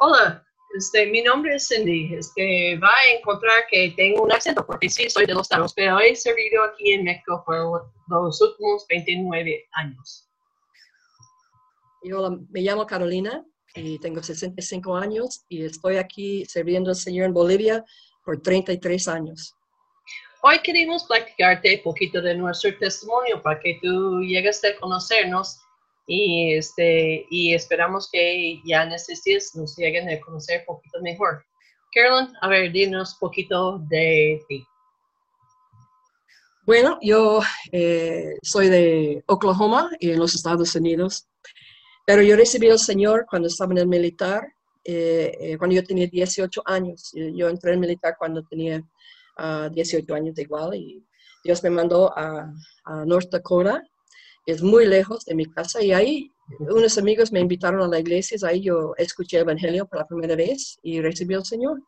Hola, este, mi nombre es Cindy. Este, va a encontrar que tengo un acento porque sí soy de los Estados, pero he servido aquí en México por los últimos 29 años. Yo me llamo Carolina y tengo 65 años y estoy aquí sirviendo al Señor en Bolivia por 33 años. Hoy queremos platicarte un poquito de nuestro testimonio para que tú llegues a conocernos y, este, y esperamos que ya en estos días nos lleguen a conocer un poquito mejor. Carolyn, a ver, dinos un poquito de ti. Bueno, yo eh, soy de Oklahoma, en los Estados Unidos, pero yo recibí al Señor cuando estaba en el militar, eh, eh, cuando yo tenía 18 años. Yo entré en el militar cuando tenía 18 ah, años igual y Dios me mandó a, a North Dakota es muy lejos de mi casa y ahí unos amigos me invitaron a la iglesia, ahí yo escuché el Evangelio por la primera vez y recibí al Señor.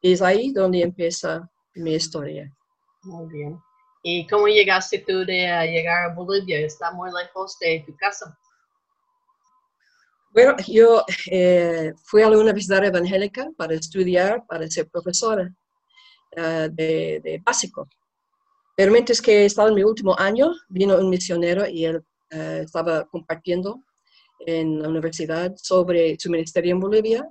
Y es ahí donde empieza mi historia. Muy bien. ¿Y cómo llegaste tú de llegar a Bolivia? ¿Está muy lejos de tu casa? Bueno, yo eh, fui a la Universidad Evangélica para estudiar, para ser profesora de, de básico. Pero mientras que estaba en mi último año, vino un misionero y él eh, estaba compartiendo en la universidad sobre su ministerio en Bolivia.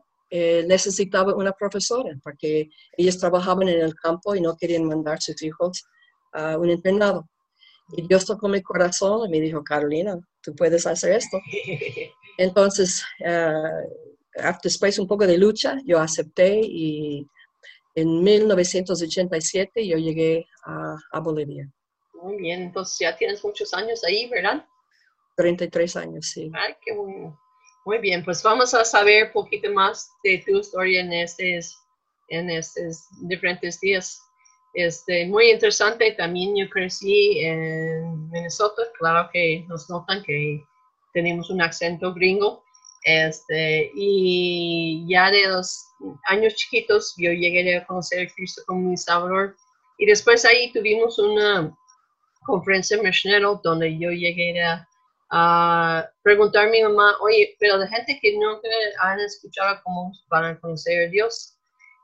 necesitaba una profesora porque ellos trabajaban en el campo y no querían mandar sus hijos a un internado. Y Dios tocó mi corazón y me dijo, Carolina, tú puedes hacer esto. Entonces, uh, después un poco de lucha, yo acepté y en 1987 yo llegué a, Bolivia. Muy bien, entonces ya tienes muchos años ahí, ¿verdad? 33 años, sí. Ay, qué bueno. Muy bien, pues vamos a saber un poquito más de tu historia en estos, en estos diferentes días. Este, muy interesante, también yo crecí en Minnesota, claro que nos notan que tenemos un acento gringo, este, y ya de los años chiquitos yo llegué a conocer a Cristo como mi Salvador. Y después ahí tuvimos una conferencia misionera donde yo llegué a, preguntar a mi mamá, oye, pero de gente que nunca han escuchado cómo van a conocer a Dios.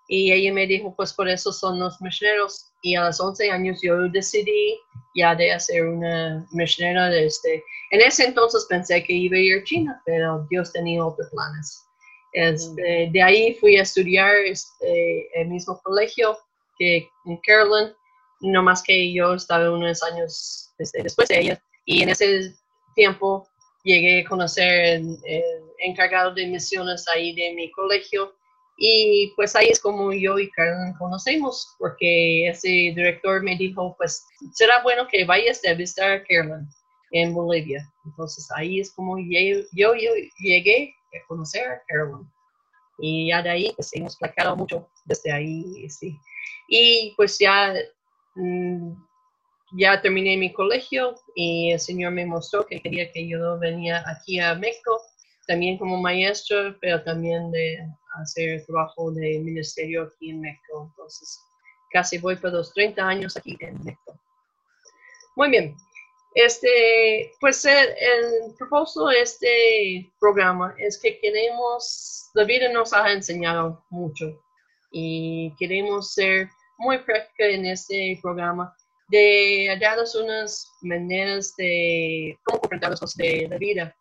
Y ella me dijo, pues por eso son los misioneros. Y a los 11 años yo decidí ya de hacer una misionera de este. En ese entonces pensé que iba a ir a China, pero Dios tenía otros planes. Este, de ahí fui a estudiar este, el mismo colegio que en Carolyn, no más que yo estaba unos años este, después de ella. Y en ese tiempo llegué a conocer el, encargado de misiones ahí de mi colegio. Y pues ahí es como yo y Carolyn conocemos, porque ese director me dijo, pues será bueno que vayas a visitar a Carolyn en Bolivia. Entonces ahí es como yo, yo, yo llegué a conocer a Carolyn. Y ya de ahí pues hemos platicado mucho desde ahí, sí. Y pues ya, mm, ya terminé mi colegio y el Señor me mostró que quería que yo venía aquí a México, también como maestro, pero también de hacer trabajo de ministerio aquí en México. Entonces, casi voy por los 30 años aquí en México. Muy bien. Este, pues el, el, propósito de este programa es que queremos, la vida nos ha enseñado mucho y queremos ser muy prácticos en este programa de darles unas maneras de cómo enfrentar las cosas de la vida.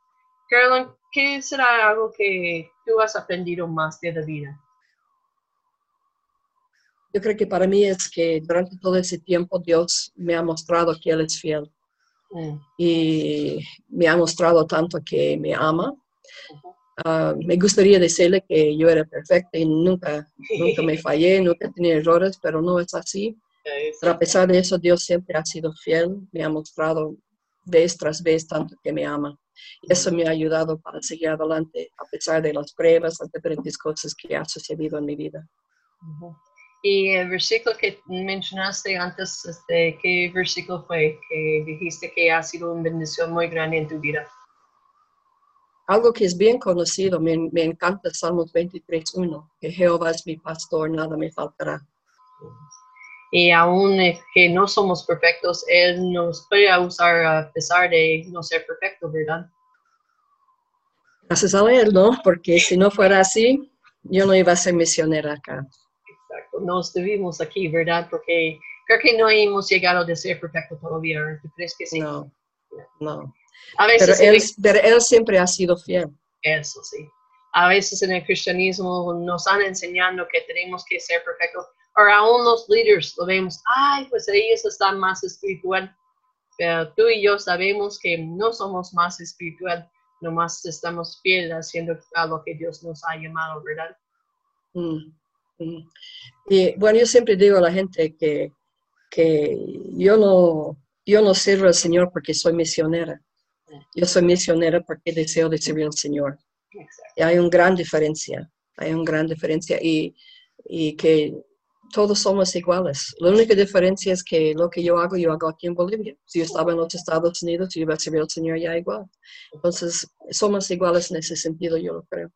Carolyn, ¿qué será algo que tú has aprendido más de la vida? Yo creo que para mí es que durante todo ese tiempo Dios me ha mostrado que Él es fiel Mm. y me ha mostrado tanto que me ama. Ah, me gustaría decirle que yo era perfecta y nunca, nunca me fallé, nunca tenía errores, pero no es así. Pero a pesar de eso, Dios siempre ha sido fiel, me ha mostrado vez tras vez tanto que me ama. Y eso me ha ayudado para seguir adelante a pesar de las pruebas, las diferentes cosas que ha sucedido en mi vida. Y el versículo que mencionaste antes, este, ¿qué versículo fue que dijiste que ha sido una bendición muy grande en tu vida? Algo que es bien conocido, me, me encanta Salmos 23.1, que Jehová es mi pastor, nada me faltará. Y aún que no somos perfectos, Él nos puede usar a pesar de no ser perfecto, ¿verdad? Gracias a Él, ¿no? Porque si no fuera así, yo no iba a ser misionera acá. Exacto. Nos debimos aquí, ¿verdad? Porque creo que no hemos llegado a ser perfecto todavía. ¿Tú crees que sí? No, no. A Pero veces él, en el- pero él siempre ha sido fiel. eso sí. A veces en el cristianismo nos han enseñando que tenemos que ser perfectos. O aún los líderes lo vemos, ay, pues ellos están más espiritual. Pero tú y yo sabemos que no somos más espiritual, nomás estamos fieles haciendo a lo que Dios nos ha llamado, ¿verdad? Mm, mm. Y bueno, yo siempre digo a la gente que, que yo, no, yo no sirvo al Señor porque soy misionera. Yo soy misionera porque deseo de servir al Señor. Exacto. Y hay una gran diferencia, hay una gran diferencia y, y que todos somos iguales. La única diferencia es que lo que yo hago, yo hago aquí en Bolivia. Si yo estaba en los Estados Unidos, yo iba a servir al Señor ya igual. Entonces, somos iguales en ese sentido, yo lo creo.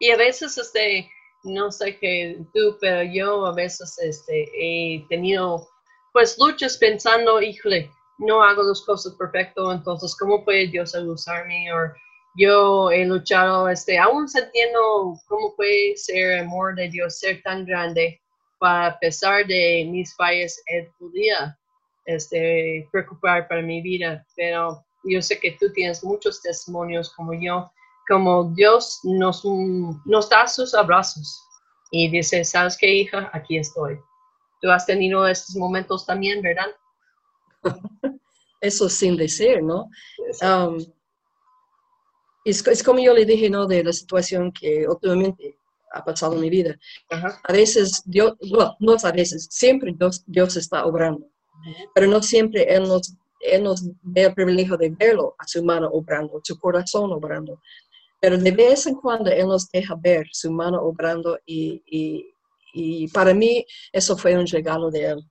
Y a veces, este, no sé que tú, pero yo a veces este, he tenido, pues, luchas pensando, híjole, no hago las cosas perfecto, entonces, ¿cómo puede Dios usarme? O yo he luchado, este, aún sintiendo cómo puede ser el amor de Dios ser tan grande, para a pesar de mis fallas, Él podía, este, preocupar para mi vida, pero yo sé que tú tienes muchos testimonios como yo, como Dios nos, nos da sus abrazos y dice, ¿sabes qué, hija? Aquí estoy. Tú has tenido estos momentos también, ¿verdad? Eso sin decir, ¿no? Um, es, es como yo le dije, ¿no? De la situación que últimamente ha pasado en mi vida. Ajá. A veces Dios, bueno, no a veces, siempre Dios, Dios está obrando, pero no siempre Él nos, Él nos da el privilegio de verlo a su mano obrando, su corazón obrando. Pero de vez en cuando Él nos deja ver su mano obrando y, y, y para mí eso fue un regalo de Él.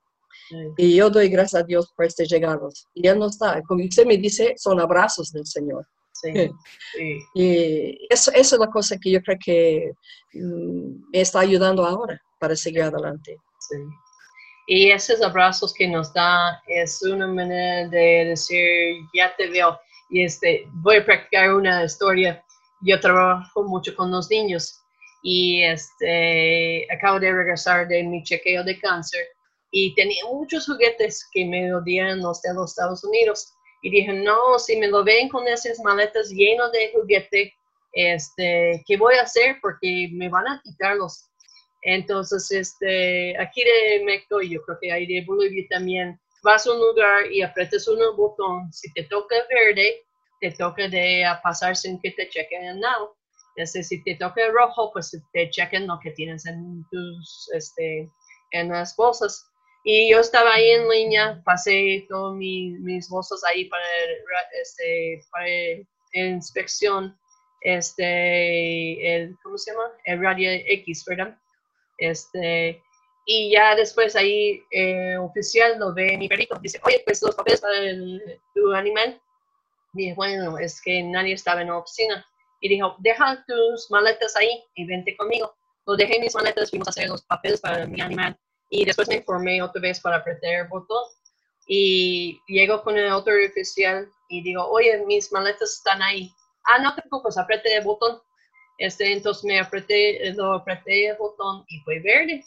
Y yo doy gracias a Dios por este regalo. Y Él nos da, como usted me dice, son abrazos del Señor. Sí, sí. Y eso, eso es la cosa que yo creo que mm, me está ayudando ahora para seguir adelante. Sí. Y esos abrazos que nos da es una manera de decir, ya te veo. Y este, voy a practicar una historia. Yo trabajo mucho con los niños y este, acabo de regresar de mi chequeo de cáncer y tenía muchos juguetes que me odian los de los Estados Unidos. Y dije, no, si me lo ven con esas maletas llenas de juguete, este, ¿qué voy a hacer? Porque me van a quitarlos. Entonces, este, aquí de México, yo creo que ahí de Bolivia también, vas a un lugar y apretas un botón, si te toca verde, te toca de pasar sin que te chequen nada. Este, si te toca rojo, pues te chequen lo que tienes en tus, este, en las bolsas. Y yo estaba ahí en línea, pasé todas mi- mis bolsas ahí para, este, para inspección, este, el, ¿cómo se llama? El radio X, ¿verdad? Este, y ya después ahí eh, oficial lo ve mi perrito, dice, oye, pues los papeles para tu animal. Dije, bueno, es que nadie estaba en la oficina. Y dijo, deja tus maletas ahí y vente conmigo. Lo dejé mis maletas, fuimos a hacer los papeles para mi animal. Y después me informé otra vez para apretar el botón. Y llego con el otro oficial y digo, oye, mis maletas están ahí. Ah, no te preocupes, apreté el botón. Este, entonces me apreté, lo apreté el botón y fue verde.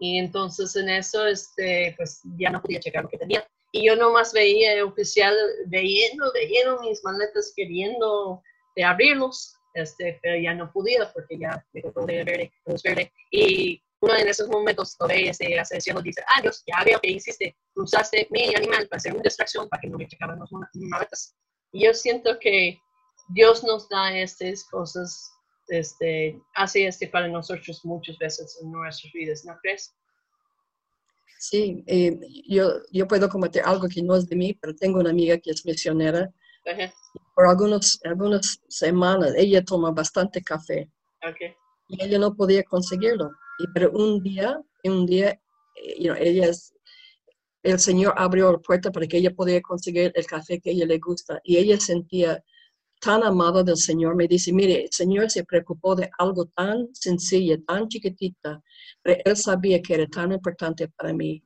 Y entonces en eso, este, pues ya no podía checar lo que tenía. Y yo nomás veía el oficial leyendo, leyendo mis maletas, queriendo de abrirlos, este, pero ya no podía porque ya me tocó de verde, verde. Y uno en esos momentos lo ve este, asociado dice, ah, Dios, ya veo que hiciste, usaste mi animal para hacer una distracción para que no me checaban las maletas. Y yo siento que Dios nos da estas cosas, este, hace este para nosotros muchas veces en nuestras vidas, ¿no crees? Sí, eh, yo, yo puedo comentar algo que no es de mí, pero tengo una amiga que es misionera. Ajá, Por algunos, algunas semanas ella toma bastante café ok, y ella no podía conseguirlo. Y, pero un día, un día, eh, you know, ella es, el Señor abrió la puerta para que ella pudiera conseguir el café que a ella le gusta. Y ella sentía tan amada del Señor. Me dice, mire, el Señor se preocupó de algo tan sencillo, tan chiquitita, pero Él sabía que era tan importante para mí.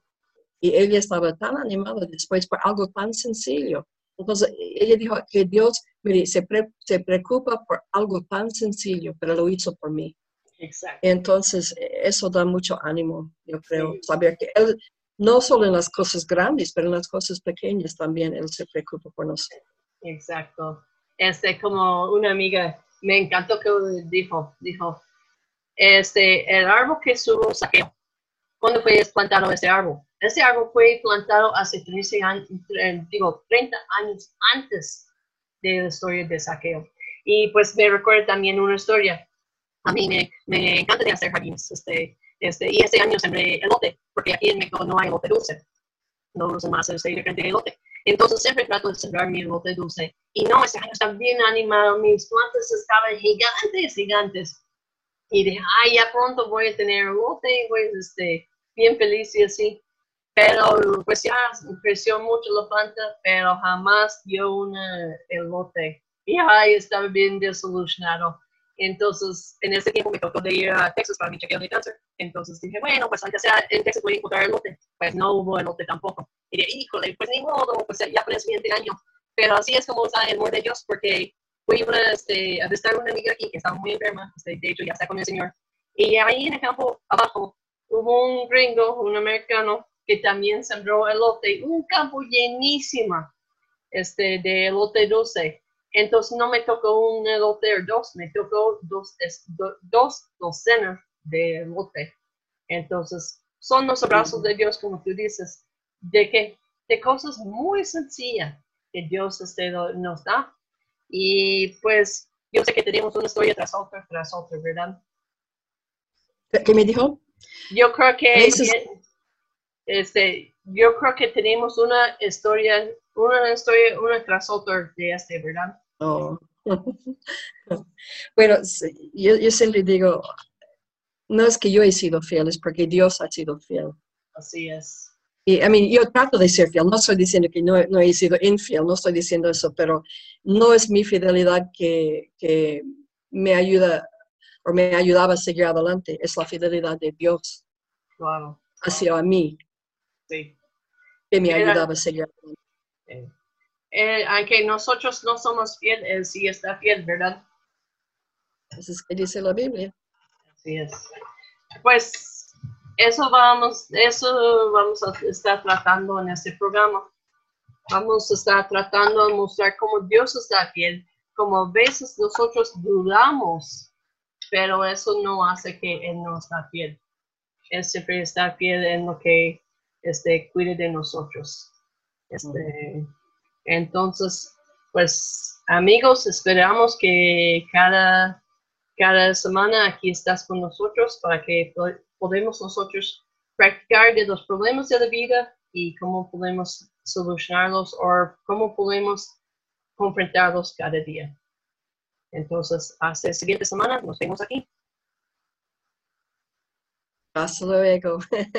Y ella estaba tan animada después por algo tan sencillo. Entonces, ella dijo que Dios mire, se, pre- se preocupa por algo tan sencillo, pero lo hizo por mí. Exacto. Entonces, eso da mucho ánimo, yo creo, Sí. saber que Él, no solo en las cosas grandes, pero en las cosas pequeñas también, Él se preocupa por nosotros. Exacto. Este, como una amiga, me encantó que dijo, dijo, este, el árbol que subo saqueo, ¿cuándo fue plantado ese árbol? Ese árbol fue plantado hace 13 años, eh, digo, 30 años antes de la historia de saqueo. Y pues me recuerda también una historia. A mí me, me encanta de hacer jardines. Este, este, y este año sembré elote, porque aquí en México no hay elote dulce. No usan más este de elote. Entonces siempre trato de sembrar mi elote dulce. Y no, ese año está bien animado. Mis plantas estaban gigantes, gigantes. Y dije, ay, ya pronto voy a tener elote voy este, bien feliz y así. Pero pues ya creció mucho la planta, pero jamás dio un elote. Y ay, estaba bien desilusionado. Entonces, en ese tiempo me tocó de ir a Texas para mi chequeo de cáncer. Entonces dije, bueno, pues aunque sea en Texas voy a encontrar elote. Pues no hubo elote tampoco. Y dije, híjole, pues ni modo, pues ya para el siguiente año. Pero así es como está el amor de Dios, porque fui una, este, a visitar una amiga aquí que estaba muy enferma, este, de hecho ya está con el Señor. Y ahí en el campo abajo hubo un gringo, un americano, que también sembró elote, un campo llenísimo este, de elote dulce. Entonces no me tocó un elote o dos, me tocó dos, dos docenas de elote. Entonces son los abrazos de Dios, como tú dices, de que de cosas muy sencillas que Dios este, nos da. Y pues yo sé que tenemos una historia tras otra, tras otra, ¿verdad? ¿Qué me dijo? Yo creo que es- este, yo creo que tenemos una historia, una historia, una tras otra de este, ¿verdad? Oh. bueno, yo, yo siempre digo, no es que yo he sido fiel, es porque Dios ha sido fiel. Así es. Y, I mean, yo trato de ser fiel, no estoy diciendo que no, no he sido infiel, no estoy diciendo eso, pero no es mi fidelidad que, que me ayuda o me ayudaba a seguir adelante, es la fidelidad de Dios Claro. hacia mí Sí. que me Era- ayudaba a seguir adelante. Eh, eh, aunque nosotros no somos fiel, Él sí está fiel, ¿verdad? Eso es que dice la Biblia. Así es. Pues eso vamos, eso vamos a estar tratando en este programa. Vamos a estar tratando de mostrar cómo Dios está fiel, como a veces nosotros dudamos, pero eso no hace que Él no está fiel. Él siempre está fiel en lo que este, cuide de nosotros. Este, entonces, pues amigos, esperamos que cada cada semana aquí estás con nosotros para que po- podemos nosotros practicar de los problemas de la vida y cómo podemos solucionarlos o cómo podemos confrontarlos cada día. Entonces, hasta la siguiente semana, nos vemos aquí. Hasta luego.